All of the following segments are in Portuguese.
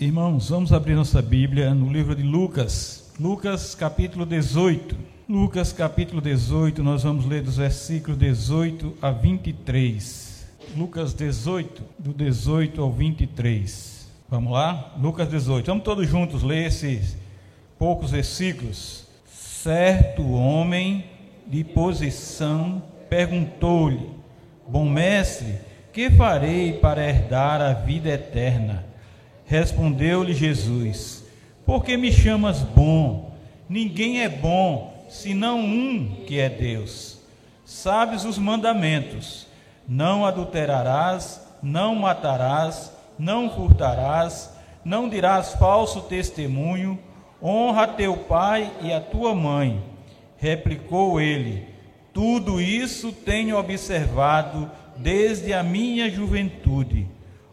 Irmãos, vamos abrir nossa Bíblia no livro de Lucas, Lucas capítulo 18. Lucas capítulo 18, nós vamos ler dos versículos 18 a 23. Lucas 18, do 18 ao 23. Vamos lá? Lucas 18. Vamos todos juntos ler esses poucos versículos. Certo homem de posição perguntou-lhe: Bom mestre, que farei para herdar a vida eterna? Respondeu-lhe Jesus: Por que me chamas bom? Ninguém é bom, senão um que é Deus. Sabes os mandamentos: Não adulterarás, não matarás, não furtarás, não dirás falso testemunho, honra teu pai e a tua mãe. Replicou ele: Tudo isso tenho observado desde a minha juventude.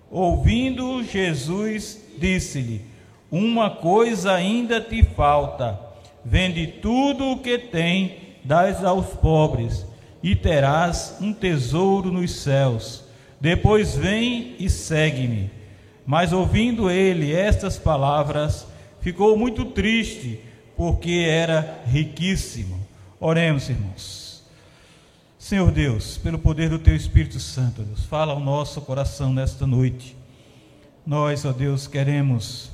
Ouvindo Jesus, disse-lhe: Uma coisa ainda te falta. Vende tudo o que tem, dás aos pobres, e terás um tesouro nos céus. Depois vem e segue-me. Mas ouvindo ele estas palavras, ficou muito triste, porque era riquíssimo. Oremos, irmãos. Senhor Deus, pelo poder do Teu Espírito Santo, Deus, fala ao nosso coração nesta noite. Nós, ó Deus, queremos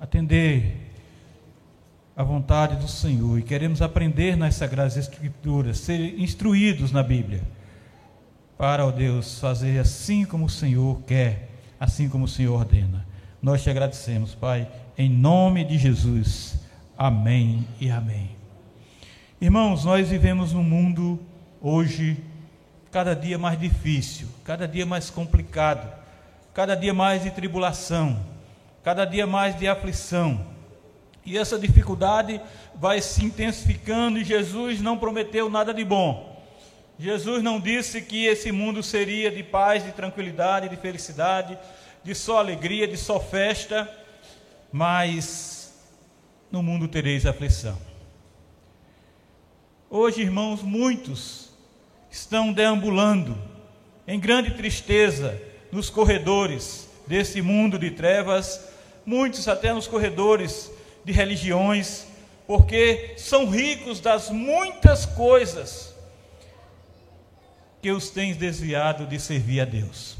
atender à vontade do Senhor e queremos aprender nas Sagradas Escrituras, ser instruídos na Bíblia, para, ó Deus, fazer assim como o Senhor quer, assim como o Senhor ordena. Nós te agradecemos, Pai, em nome de Jesus. Amém e amém. Irmãos, nós vivemos num mundo hoje cada dia mais difícil, cada dia mais complicado, cada dia mais de tribulação, cada dia mais de aflição. E essa dificuldade vai se intensificando e Jesus não prometeu nada de bom. Jesus não disse que esse mundo seria de paz, de tranquilidade, de felicidade, de só alegria, de só festa, mas no mundo tereis aflição. Hoje, irmãos, muitos estão deambulando em grande tristeza nos corredores desse mundo de trevas, muitos até nos corredores de religiões, porque são ricos das muitas coisas que os têm desviado de servir a Deus,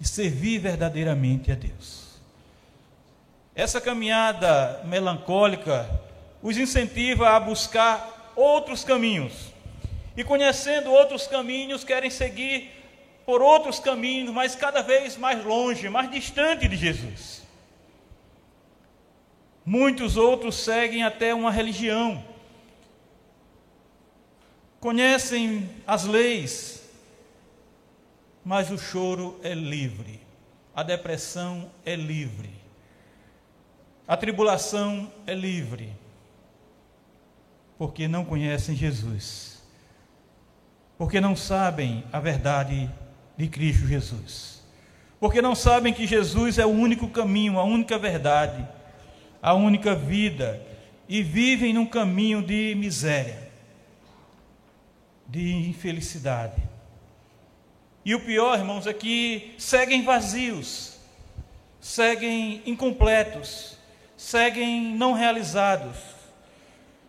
de servir verdadeiramente a Deus. Essa caminhada melancólica os incentiva a buscar outros caminhos e conhecendo outros caminhos, querem seguir por outros caminhos, mas cada vez mais longe, mais distante de Jesus. Muitos outros seguem até uma religião, conhecem as leis, mas o choro é livre, a depressão é livre, a tribulação é livre, porque não conhecem Jesus porque não sabem a verdade de Cristo Jesus. Porque não sabem que Jesus é o único caminho, a única verdade, a única vida, e vivem num caminho de miséria, de infelicidade. E o pior, irmãos, é que seguem vazios, seguem incompletos, seguem não realizados,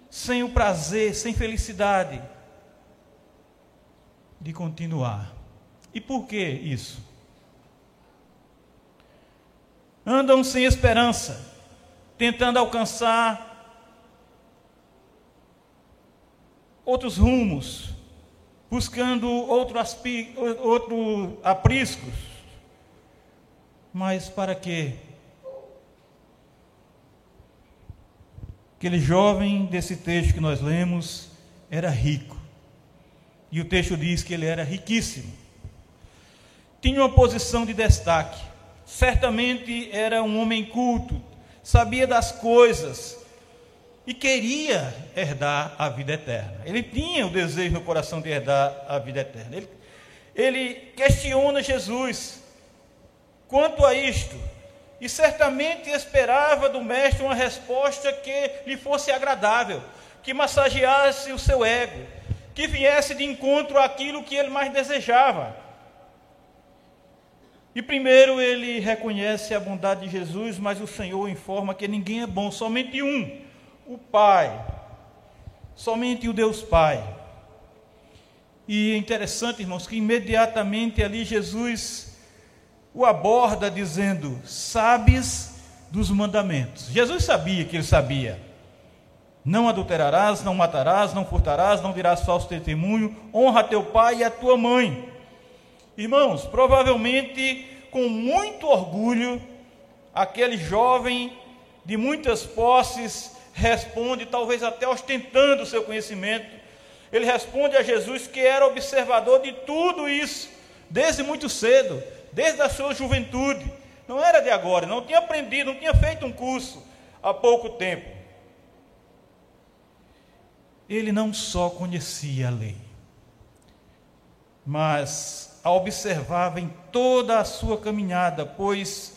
sem o prazer, sem felicidade de continuar. E por que isso? Andam sem esperança, tentando alcançar outros rumos, buscando outro, aspi, outro apriscos. Mas para quê? Aquele jovem desse texto que nós lemos era rico. E o texto diz que ele era riquíssimo. Tinha uma posição de destaque. Certamente era um homem culto, sabia das coisas e queria herdar a vida eterna. Ele tinha o desejo no coração de herdar a vida eterna. Ele, ele questiona Jesus quanto a isto e certamente esperava do mestre uma resposta que lhe fosse agradável, que massageasse o seu ego, que viesse de encontro àquilo que ele mais desejava. E primeiro ele reconhece a bondade de Jesus, mas o Senhor informa que ninguém é bom, somente um, o Pai. Somente o Deus Pai. E é interessante, irmãos, que imediatamente ali Jesus o aborda dizendo: Sabes dos mandamentos. Jesus sabia que ele sabia. Não adulterarás, não matarás, não furtarás, não dirás falso testemunho, honra teu pai e a tua mãe. Irmãos, provavelmente com muito orgulho, aquele jovem de muitas posses responde, talvez até ostentando o seu conhecimento, ele responde a Jesus que era observador de tudo isso, desde muito cedo, desde a sua juventude. Não era de agora, não tinha aprendido, não tinha feito um curso há pouco tempo ele não só conhecia a lei, mas a observava em toda a sua caminhada, pois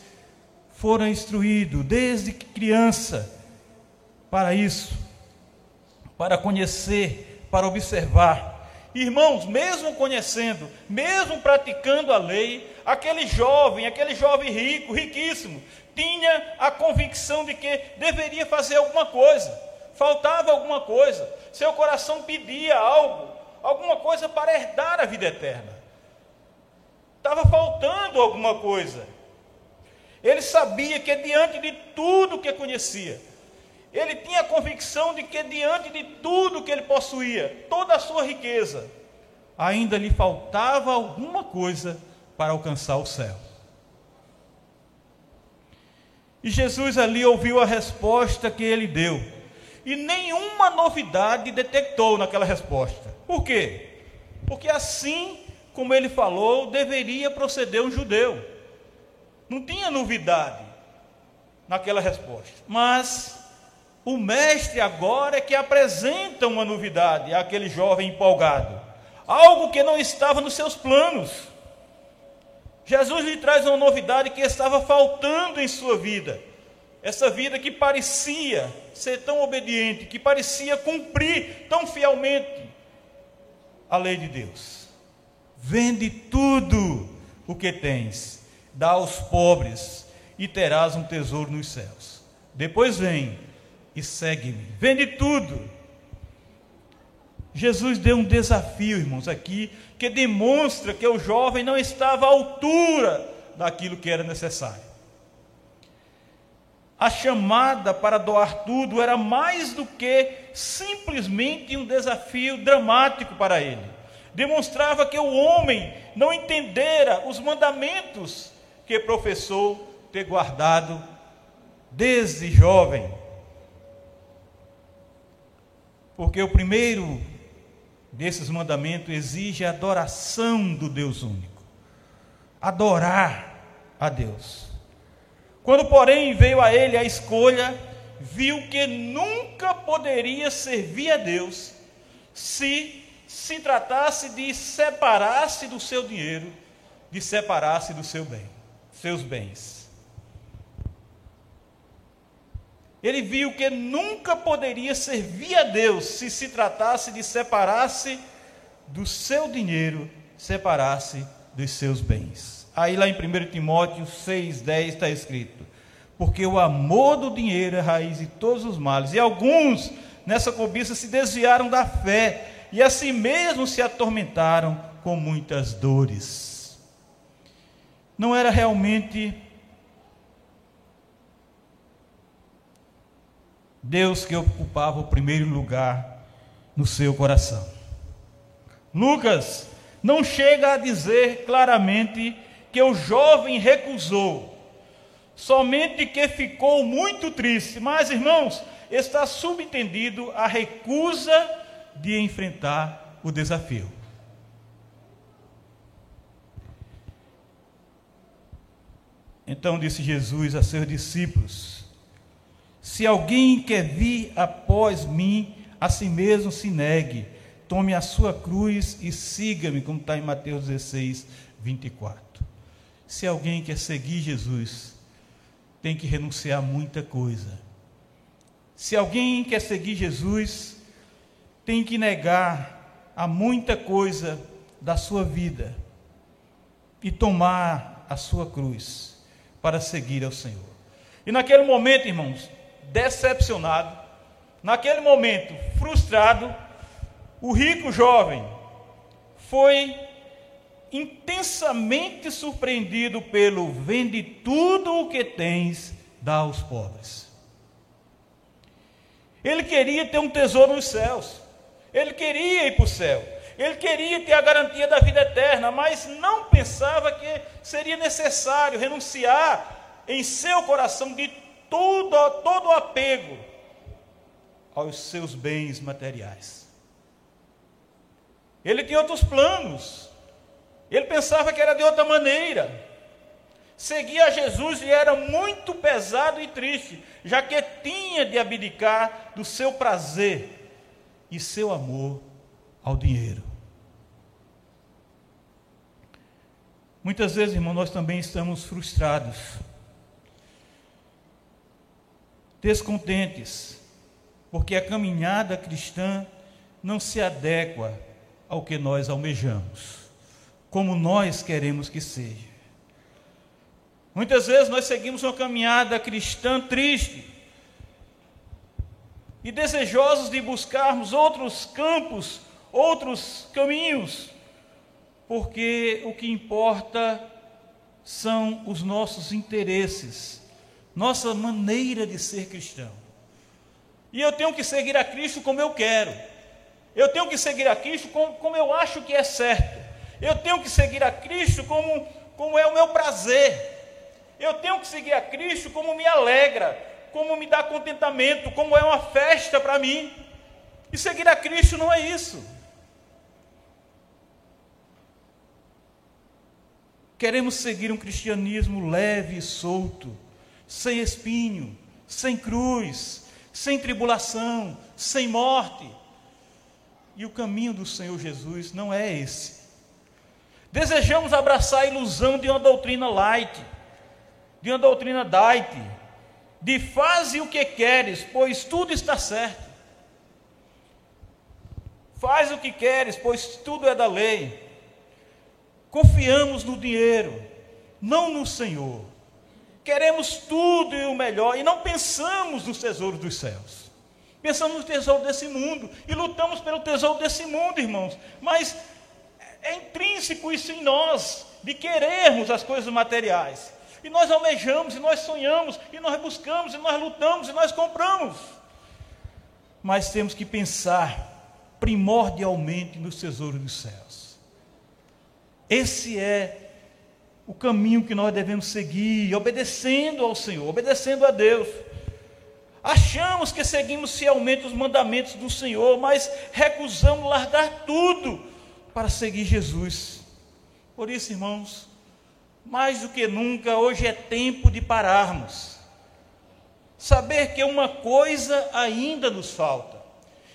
fora instruído desde criança para isso, para conhecer, para observar. Irmãos, mesmo conhecendo, mesmo praticando a lei, aquele jovem, aquele jovem rico, riquíssimo, tinha a convicção de que deveria fazer alguma coisa faltava alguma coisa, seu coração pedia algo, alguma coisa para herdar a vida eterna. Estava faltando alguma coisa. Ele sabia que diante de tudo que conhecia, ele tinha a convicção de que diante de tudo que ele possuía, toda a sua riqueza, ainda lhe faltava alguma coisa para alcançar o céu. E Jesus ali ouviu a resposta que ele deu e nenhuma novidade detectou naquela resposta. Por quê? Porque assim como ele falou, deveria proceder um judeu. Não tinha novidade naquela resposta. Mas o mestre agora é que apresenta uma novidade àquele jovem empolgado. Algo que não estava nos seus planos. Jesus lhe traz uma novidade que estava faltando em sua vida. Essa vida que parecia ser tão obediente, que parecia cumprir tão fielmente a lei de Deus. Vende tudo o que tens, dá aos pobres e terás um tesouro nos céus. Depois vem e segue-me. Vende tudo. Jesus deu um desafio, irmãos, aqui, que demonstra que o jovem não estava à altura daquilo que era necessário a chamada para doar tudo era mais do que simplesmente um desafio dramático para ele. Demonstrava que o homem não entendera os mandamentos que professou ter guardado desde jovem. Porque o primeiro desses mandamentos exige a adoração do Deus único. Adorar a Deus. Quando, porém, veio a ele a escolha, viu que nunca poderia servir a Deus se se tratasse de separar-se do seu dinheiro, de separar-se do seu bem, seus bens. Ele viu que nunca poderia servir a Deus se se tratasse de separar-se do seu dinheiro, separar-se dos seus bens. Aí lá em 1 Timóteo 6,10 está escrito: Porque o amor do dinheiro é raiz de todos os males, e alguns nessa cobiça se desviaram da fé, e assim mesmo se atormentaram com muitas dores. Não era realmente Deus que ocupava o primeiro lugar no seu coração. Lucas não chega a dizer claramente que o jovem recusou, somente que ficou muito triste. Mas, irmãos, está subentendido a recusa de enfrentar o desafio. Então disse Jesus a seus discípulos: Se alguém quer vir após mim, a si mesmo se negue, tome a sua cruz e siga-me, como está em Mateus 16, 24. Se alguém quer seguir Jesus, tem que renunciar a muita coisa. Se alguém quer seguir Jesus, tem que negar a muita coisa da sua vida e tomar a sua cruz para seguir ao Senhor. E naquele momento, irmãos, decepcionado, naquele momento frustrado, o rico jovem foi intensamente surpreendido pelo vende tudo o que tens, dá aos pobres. Ele queria ter um tesouro nos céus. Ele queria ir para o céu. Ele queria ter a garantia da vida eterna, mas não pensava que seria necessário renunciar em seu coração de tudo, todo o apego aos seus bens materiais. Ele tinha outros planos. Ele pensava que era de outra maneira. Seguir a Jesus lhe era muito pesado e triste, já que tinha de abdicar do seu prazer e seu amor ao dinheiro. Muitas vezes, irmão, nós também estamos frustrados, descontentes, porque a caminhada cristã não se adequa ao que nós almejamos, como nós queremos que seja. Muitas vezes nós seguimos uma caminhada cristã triste e desejosos de buscarmos outros campos, outros caminhos, porque o que importa são os nossos interesses, nossa maneira de ser cristão. E eu tenho que seguir a Cristo como eu quero, eu tenho que seguir a Cristo como, como eu acho que é certo, eu tenho que seguir a Cristo como, como é o meu prazer. Eu tenho que seguir a Cristo como me alegra, como me dá contentamento, como é uma festa para mim. E seguir a Cristo não é isso. Queremos seguir um cristianismo leve e solto, sem espinho, sem cruz, sem tribulação, sem morte. E o caminho do Senhor Jesus não é esse. Desejamos abraçar a ilusão de uma doutrina light de uma doutrina daite, de faze o que queres, pois tudo está certo. Faz o que queres, pois tudo é da lei. Confiamos no dinheiro, não no Senhor. Queremos tudo e o melhor e não pensamos nos tesouros dos céus. Pensamos no tesouro desse mundo e lutamos pelo tesouro desse mundo, irmãos. Mas é intrínseco isso em nós, de querermos as coisas materiais. E nós almejamos, e nós sonhamos, e nós buscamos, e nós lutamos, e nós compramos. Mas temos que pensar primordialmente nos tesouros dos céus. Esse é o caminho que nós devemos seguir, obedecendo ao Senhor, obedecendo a Deus. Achamos que seguimos fielmente os mandamentos do Senhor, mas recusamos largar tudo para seguir Jesus. Por isso, irmãos, mais do que nunca, hoje é tempo de pararmos. Saber que uma coisa ainda nos falta.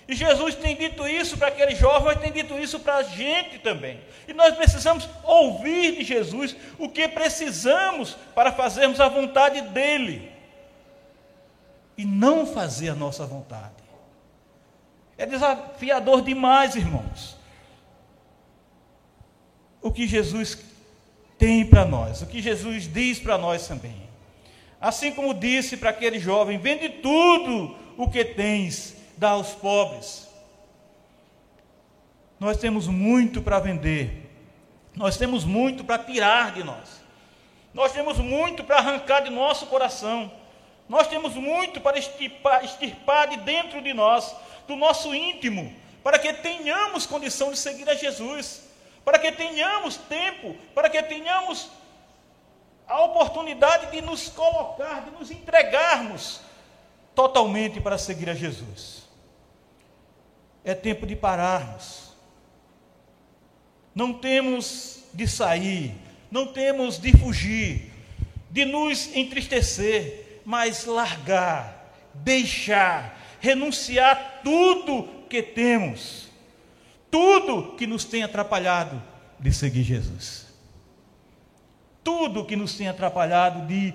E Jesus tem dito isso para aquele jovem, mas tem dito isso para a gente também. E nós precisamos ouvir de Jesus o que precisamos para fazermos a vontade dEle. E não fazer a nossa vontade. É desafiador demais, irmãos. O que Jesus tem para nós, o que Jesus diz para nós também. Assim como disse para aquele jovem: vende tudo o que tens, dá aos pobres. Nós temos muito para vender, nós temos muito para tirar de nós, nós temos muito para arrancar de nosso coração, nós temos muito para extirpar, extirpar de dentro de nós, do nosso íntimo, para que tenhamos condição de seguir a Jesus para que tenhamos tempo, para que tenhamos a oportunidade de nos colocar, de nos entregarmos totalmente para seguir a Jesus. É tempo de pararmos. Não temos de sair, não temos de fugir, de nos entristecer, mas largar, deixar, renunciar tudo que temos tudo que nos tem atrapalhado de seguir Jesus. Tudo que nos tem atrapalhado de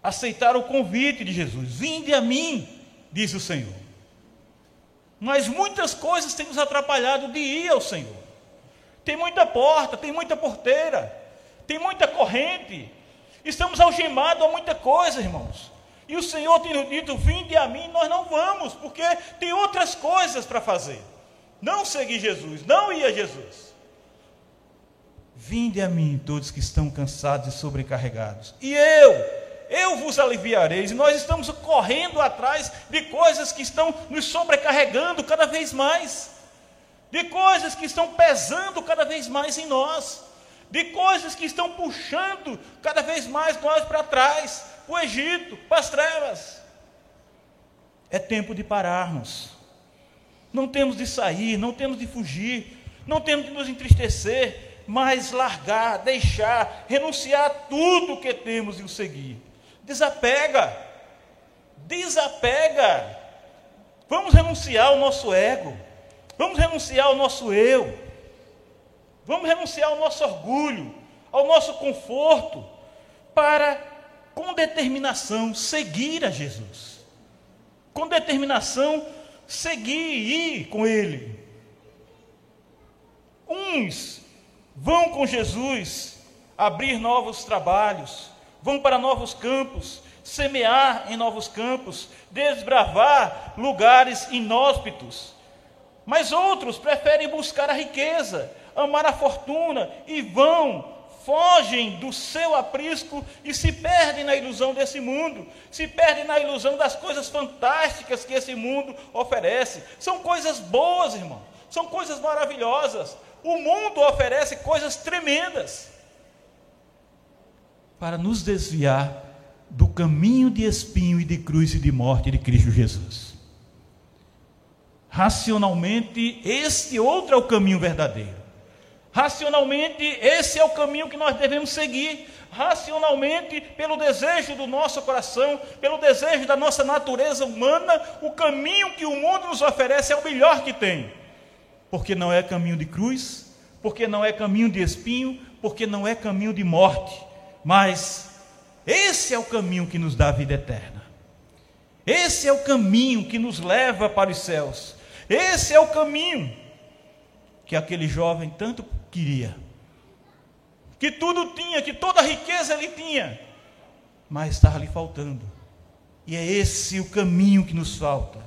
aceitar o convite de Jesus. Vinde a mim, diz o Senhor. Mas muitas coisas têm nos atrapalhado de ir ao Senhor. Tem muita porta, tem muita porteira. tem muita corrente, estamos algemados a muita coisa, irmãos. E o Senhor tem nos dito: vinde a mim, nós não vamos, porque tem outras coisas para fazer. Não seguir Jesus, não ir a Jesus. Vinde a mim, todos que estão cansados e sobrecarregados, e eu, eu vos aliviareis. E nós estamos correndo atrás de coisas que estão nos sobrecarregando cada vez mais, de coisas que estão pesando cada vez mais em nós, de coisas que estão puxando cada vez mais nós para trás, para o Egito, para as trevas. É tempo de pararmos. Não temos de sair, não temos de fugir, não temos de nos entristecer, mas largar, deixar, renunciar a tudo que temos e o seguir. Desapega, desapega. Vamos renunciar ao nosso ego, vamos renunciar ao nosso eu, vamos renunciar ao nosso orgulho, ao nosso conforto, para, com determinação, seguir a Jesus. Com determinação, seguir e ir com Ele. Uns vão com Jesus abrir novos trabalhos, vão para novos campos, semear em novos campos, desbravar lugares inóspitos. Mas outros preferem buscar a riqueza, amar a fortuna e vão, fogem do seu aprisco e se perdem na ilusão desse mundo, se perdem na ilusão das coisas fantásticas que esse mundo oferece. São coisas boas, irmão, são coisas maravilhosas, o mundo oferece coisas tremendas para nos desviar do caminho de espinho e de cruz e de morte de Cristo Jesus. Racionalmente, este outro é o caminho verdadeiro. Racionalmente, esse é o caminho que nós devemos seguir. Racionalmente, pelo desejo do nosso coração, pelo desejo da nossa natureza humana, o caminho que o mundo nos oferece é o melhor que tem porque não é caminho de cruz, porque não é caminho de espinho, porque não é caminho de morte, mas esse é o caminho que nos dá a vida eterna. Esse é o caminho que nos leva para os céus. Esse é o caminho que aquele jovem tanto queria. Que tudo tinha, que toda a riqueza ele tinha, mas estava lhe faltando. E é esse o caminho que nos falta.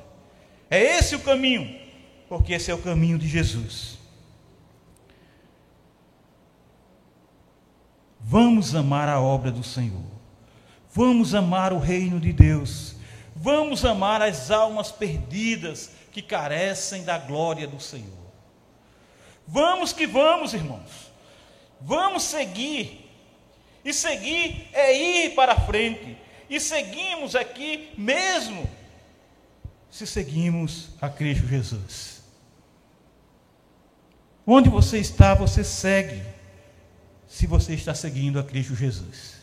É esse o caminho porque esse é o caminho de Jesus. Vamos amar a obra do Senhor, vamos amar o reino de Deus, vamos amar as almas perdidas que carecem da glória do Senhor. Vamos que vamos, irmãos, vamos seguir, e seguir é ir para frente, e seguimos aqui mesmo se seguimos a Cristo Jesus. Onde você está, você segue, se você está seguindo a Cristo Jesus.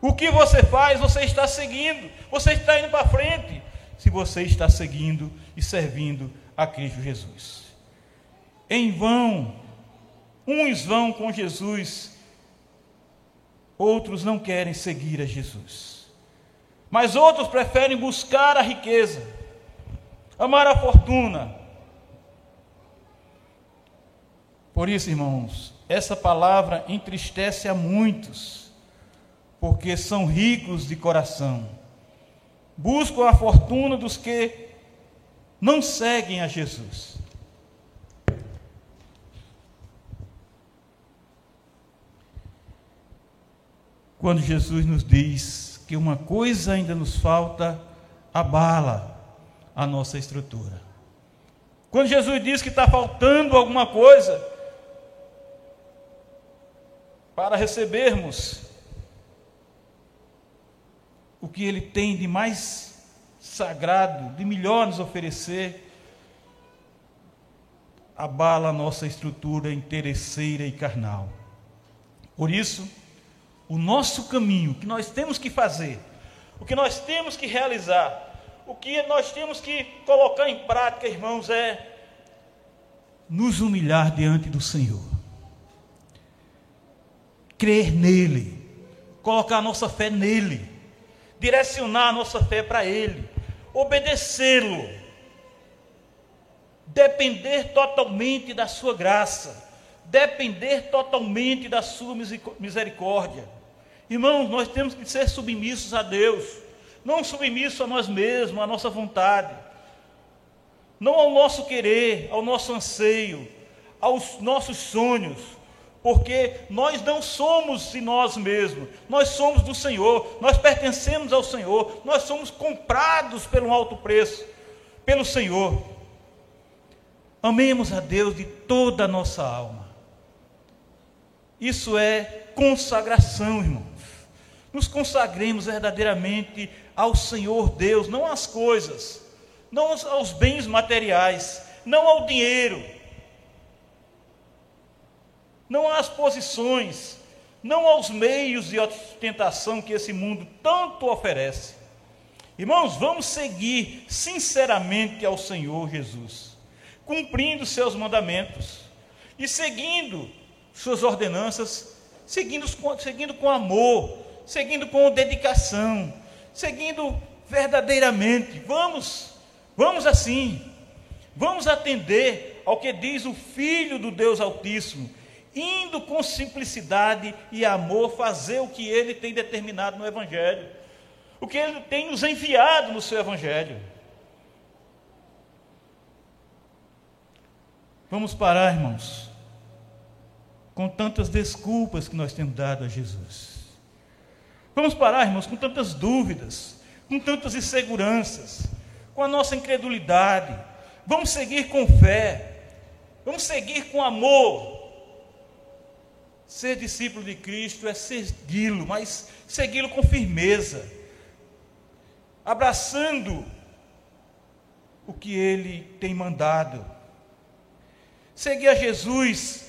O que você faz, você está seguindo, você está indo para frente, se você está seguindo e servindo a Cristo Jesus. Em vão, uns vão com Jesus, outros não querem seguir a Jesus. Mas outros preferem buscar a riqueza, amar a fortuna, Por isso, irmãos, essa palavra entristece a muitos, porque são ricos de coração. Buscam a fortuna dos que não seguem a Jesus. Quando Jesus nos diz que uma coisa ainda nos falta, abala a nossa estrutura. Quando Jesus diz que está faltando alguma coisa, para recebermos o que Ele tem de mais sagrado, de melhor nos oferecer, abala a nossa estrutura interesseira e carnal. Por isso, o nosso caminho, que nós temos que fazer, o que nós temos que realizar, o que nós temos que colocar em prática, irmãos, é nos humilhar diante do Senhor. Crer nele, colocar a nossa fé nele, direcionar a nossa fé para ele, obedecê-lo, depender totalmente da sua graça, depender totalmente da Sua misericórdia. Irmãos, nós temos que ser submissos a Deus, não submissos a nós mesmos, à nossa vontade, não ao nosso querer, ao nosso anseio, aos nossos sonhos, porque nós não somos de nós mesmos, nós somos do Senhor, nós pertencemos ao Senhor, nós somos comprados pelo alto preço, pelo Senhor. Amemos a Deus de toda a nossa alma. Isso é consagração, irmãos. Nos consagremos verdadeiramente ao Senhor Deus, não às coisas, não aos bens materiais, não ao dinheiro, não às posições, não aos meios de ostentação que esse mundo tanto oferece. Irmãos, vamos seguir sinceramente ao Senhor Jesus, cumprindo seus mandamentos e seguindo suas ordenanças, seguindo, seguindo com amor, seguindo com dedicação, seguindo verdadeiramente. Vamos, vamos assim, vamos atender ao que diz o Filho do Deus Altíssimo indo com simplicidade e amor fazer o que ele tem determinado no Evangelho, o que ele tem nos enviado no seu Evangelho. Vamos parar, irmãos, com tantas desculpas que nós temos dado a Jesus. Vamos parar, irmãos, com tantas dúvidas, com tantas inseguranças, com a nossa incredulidade. Vamos seguir com fé, vamos seguir com amor, Ser discípulo de Cristo é segui-lo, mas segui-lo com firmeza, abraçando o que ele tem mandado. Seguir a Jesus,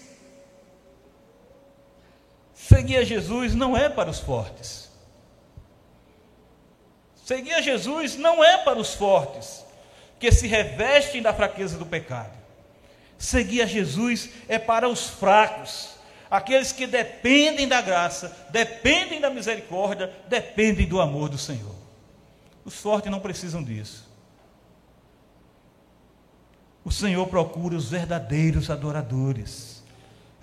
seguir a Jesus não é para os fortes. Seguir a Jesus não é para os fortes, que se revestem da fraqueza do pecado. Seguir a Jesus é para os fracos aqueles que dependem da graça, dependem da misericórdia, dependem do amor do Senhor. Os fortes não precisam disso. O Senhor procura os verdadeiros adoradores.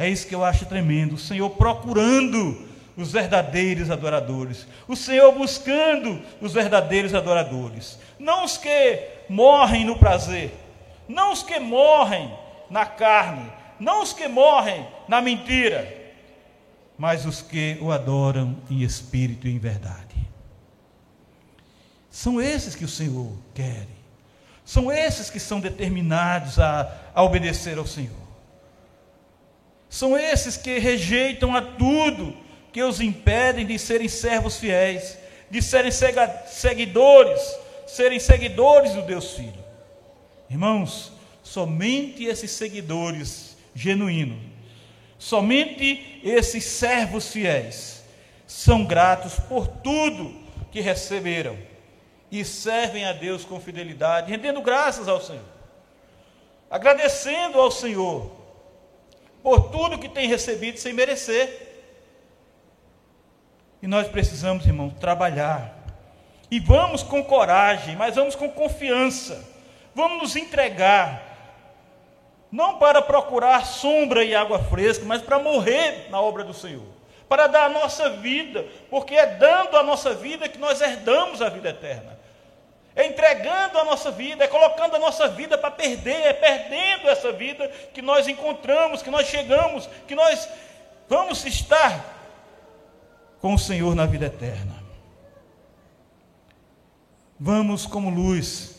É isso que eu acho tremendo. O Senhor procurando os verdadeiros adoradores. O Senhor buscando os verdadeiros adoradores. Não os que morrem no prazer. Não os que morrem na carne não os que morrem na mentira, mas os que o adoram em espírito e em verdade. São esses que o Senhor quer. São esses que são determinados a, a obedecer ao Senhor. São esses que rejeitam a tudo que os impedem de serem servos fiéis, de serem seguidores, serem seguidores do Deus Filho. Irmãos, somente esses seguidores genuíno. Somente esses servos fiéis são gratos por tudo que receberam e servem a Deus com fidelidade, rendendo graças ao Senhor, agradecendo ao Senhor por tudo que tem recebido sem merecer. E nós precisamos, irmão, trabalhar. E vamos com coragem, mas vamos com confiança. Vamos nos entregar não para procurar sombra e água fresca, mas para morrer na obra do Senhor, para dar a nossa vida, porque é dando a nossa vida que nós herdamos a vida eterna. É entregando a nossa vida, é colocando a nossa vida para perder, é perdendo essa vida que nós encontramos, que nós chegamos, que nós vamos estar com o Senhor na vida eterna. Vamos, como luz,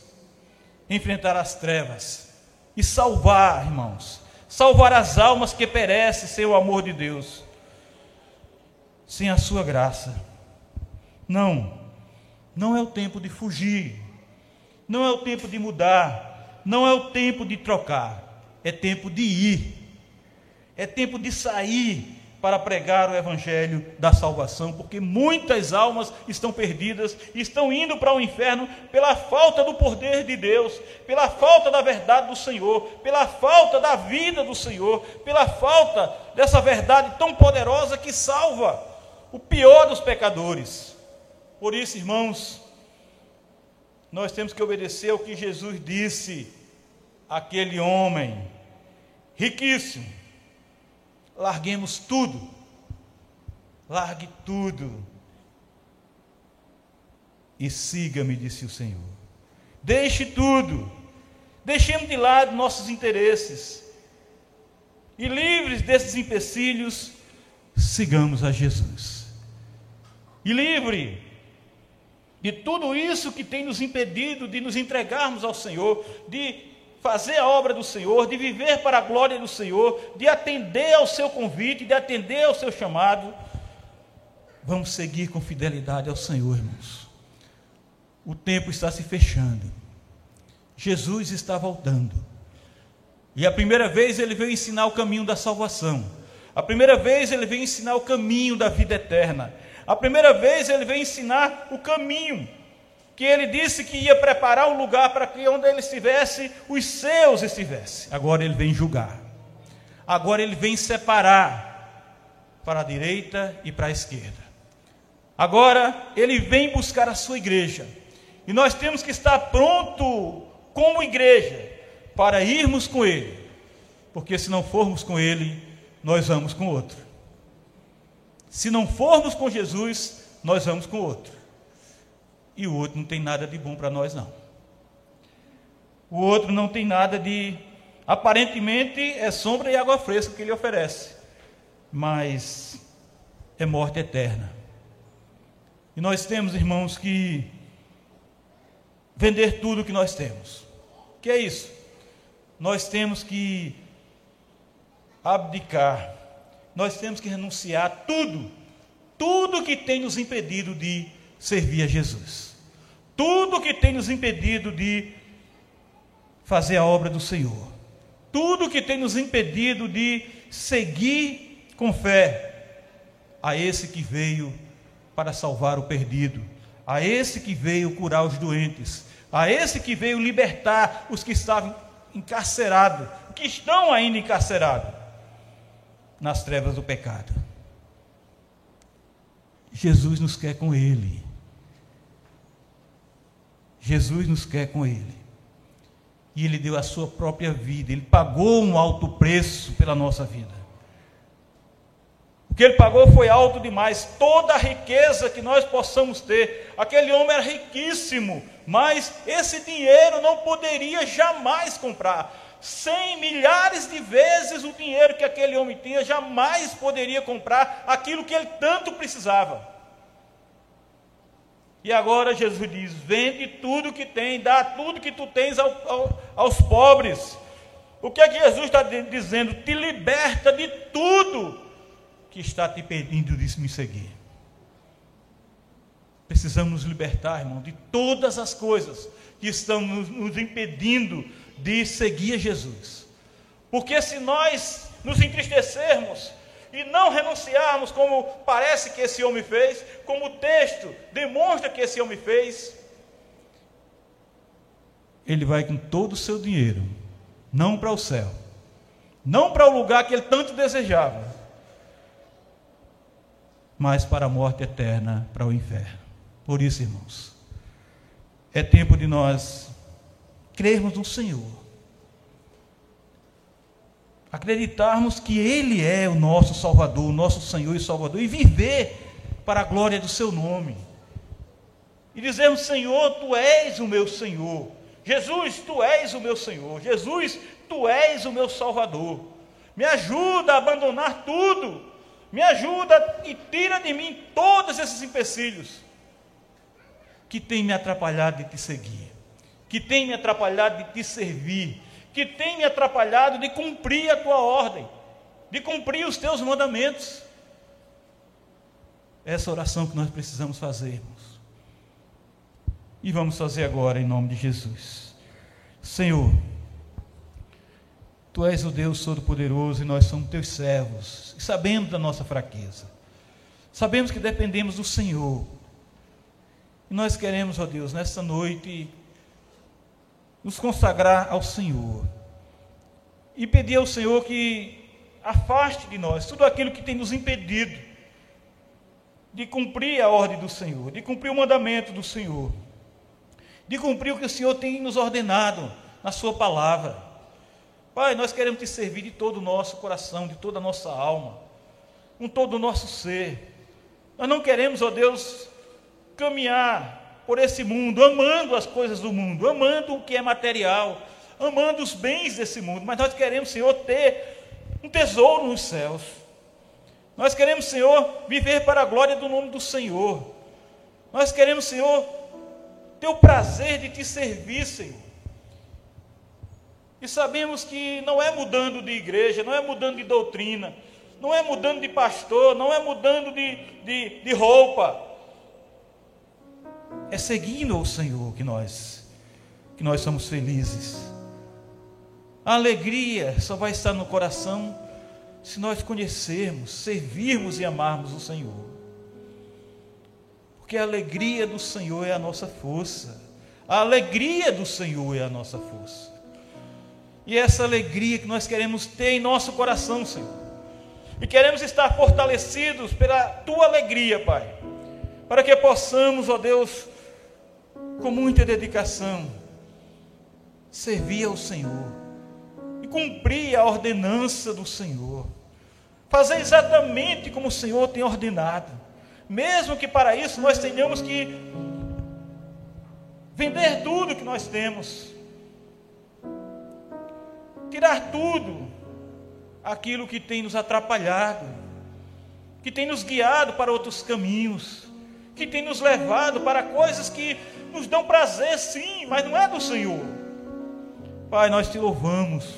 enfrentar as trevas e salvar, irmãos, salvar as almas que perecem sem o amor de Deus, sem a sua graça. Não, não é o tempo de fugir, não é o tempo de mudar, não é o tempo de trocar, é tempo de ir, é tempo de sair para pregar o evangelho da salvação, porque muitas almas estão perdidas, estão indo para o inferno pela falta do poder de Deus, pela falta da verdade do Senhor, pela falta da vida do Senhor, pela falta dessa verdade tão poderosa que salva o pior dos pecadores. Por isso, irmãos, nós temos que obedecer ao que Jesus disse àquele homem riquíssimo larguemos tudo. Largue tudo. E siga-me, disse o Senhor. Deixe tudo. Deixemos de lado nossos interesses. E livres desses empecilhos, sigamos a Jesus. E livre de tudo isso que tem nos impedido de nos entregarmos ao Senhor, de fazer a obra do Senhor, de viver para a glória do Senhor, de atender ao seu convite, de atender ao seu chamado. Vamos seguir com fidelidade ao Senhor, irmãos. O tempo está se fechando. Jesus está voltando. E a primeira vez ele veio ensinar o caminho da salvação. A primeira vez ele veio ensinar o caminho da vida eterna. A primeira vez ele veio ensinar o caminho que ele disse que ia preparar um lugar para que onde ele estivesse, os seus estivessem. Agora ele vem julgar. Agora ele vem separar para a direita e para a esquerda. Agora ele vem buscar a sua igreja. E nós temos que estar pronto como igreja para irmos com ele. Porque se não formos com ele, nós vamos com outro. Se não formos com Jesus, nós vamos com outro e o outro não tem nada de bom para nós, não. O outro não tem nada de. Aparentemente é sombra e água fresca que ele oferece, mas é morte eterna. E nós temos, irmãos, que vender tudo o que nós temos. Que é isso? Nós temos que abdicar, nós temos que renunciar tudo, tudo que tem nos impedido de servir a Jesus. Tudo que tem nos impedido de fazer a obra do Senhor. Tudo que tem nos impedido de seguir com fé a esse que veio para salvar o perdido, a esse que veio curar os doentes, a esse que veio libertar os que estavam encarcerados, que estão ainda encarcerados nas trevas do pecado. Jesus nos quer com Ele. Jesus nos quer com Ele. E Ele deu a sua própria vida, Ele pagou um alto preço pela nossa vida. O que Ele pagou foi alto demais, toda a riqueza que nós possamos ter. Aquele homem era riquíssimo, mas esse dinheiro não poderia jamais comprar. Cem milhares de vezes o dinheiro que aquele homem tinha jamais poderia comprar aquilo que ele tanto precisava. E agora Jesus diz: vende tudo que tem, dá tudo que tu tens ao, ao, aos pobres. O que é que Jesus está dizendo? Te liberta de tudo que está te pedindo de me seguir. Precisamos nos libertar, irmão, de todas as coisas que estão nos, nos impedindo de seguir Jesus. Porque se nós nos entristecermos, e não renunciarmos, como parece que esse homem fez, como o texto demonstra que esse homem fez, ele vai com todo o seu dinheiro, não para o céu, não para o lugar que ele tanto desejava, mas para a morte eterna, para o inferno. Por isso, irmãos, é tempo de nós crermos no Senhor acreditarmos que Ele é o nosso Salvador, o nosso Senhor e Salvador, e viver para a glória do Seu nome. E dizermos: Senhor, Tu és o meu Senhor. Jesus, Tu és o meu Senhor. Jesus, Tu és o meu Salvador. Me ajuda a abandonar tudo. Me ajuda e tira de mim todos esses empecilhos que têm me atrapalhado de te seguir, que têm me atrapalhado de te servir, que tem me atrapalhado de cumprir a tua ordem, de cumprir os teus mandamentos. Essa oração que nós precisamos fazermos. E vamos fazer agora em nome de Jesus. Senhor, Tu és o Deus Todo-Poderoso e nós somos teus servos. E sabemos da nossa fraqueza. Sabemos que dependemos do Senhor. E nós queremos, ó Deus, nesta noite nos consagrar ao Senhor e pedir ao Senhor que afaste de nós tudo aquilo que tem nos impedido de cumprir a ordem do Senhor, de cumprir o mandamento do Senhor, de cumprir o que o Senhor tem nos ordenado na Sua palavra. Pai, nós queremos te servir de todo o nosso coração, de toda a nossa alma, com todo o nosso ser. Nós não queremos, ó Deus, caminhar por esse mundo, amando as coisas do mundo, amando o que é material, amando os bens desse mundo, mas nós queremos, Senhor, ter um tesouro nos céus. Nós queremos, Senhor, viver para a glória do nome do Senhor. Nós queremos, Senhor, ter o prazer de te servir, Senhor. E sabemos que não é mudando de igreja, não é mudando de doutrina, não é mudando de pastor, não é mudando de, de, de roupa. É seguindo o Senhor que nós, que nós somos felizes. A alegria só vai estar no coração se nós conhecermos, servirmos e amarmos o Senhor. Porque a alegria do Senhor é a nossa força. A alegria do Senhor é a nossa força. E essa alegria que nós queremos ter em nosso coração, Senhor. E queremos estar fortalecidos pela tua alegria, Pai. Para que possamos, ó Deus, com muita dedicação, servir ao Senhor cumprir a ordenança do Senhor, fazer exatamente como o Senhor tem ordenado, mesmo que para isso nós tenhamos que vender tudo que nós temos, tirar tudo aquilo que tem nos atrapalhado, que tem nos guiado para outros caminhos, que tem nos levado para coisas que nos dão prazer, sim, mas não é do Senhor. Pai, nós te louvamos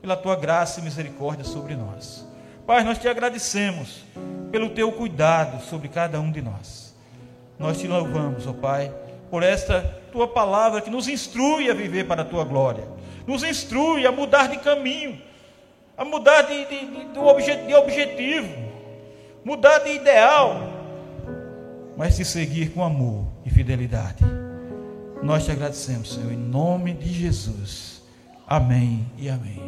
pela tua graça e misericórdia sobre nós. Pai, nós te agradecemos pelo teu cuidado sobre cada um de nós. Nós te louvamos, ó Pai, por esta tua palavra que nos instrui a viver para a tua glória, nos instrui a mudar de caminho, a mudar de, de, de, de objetivo, mudar de ideal, mas de seguir com amor e fidelidade. Nós te agradecemos, Senhor, em nome de Jesus. Amém e amém.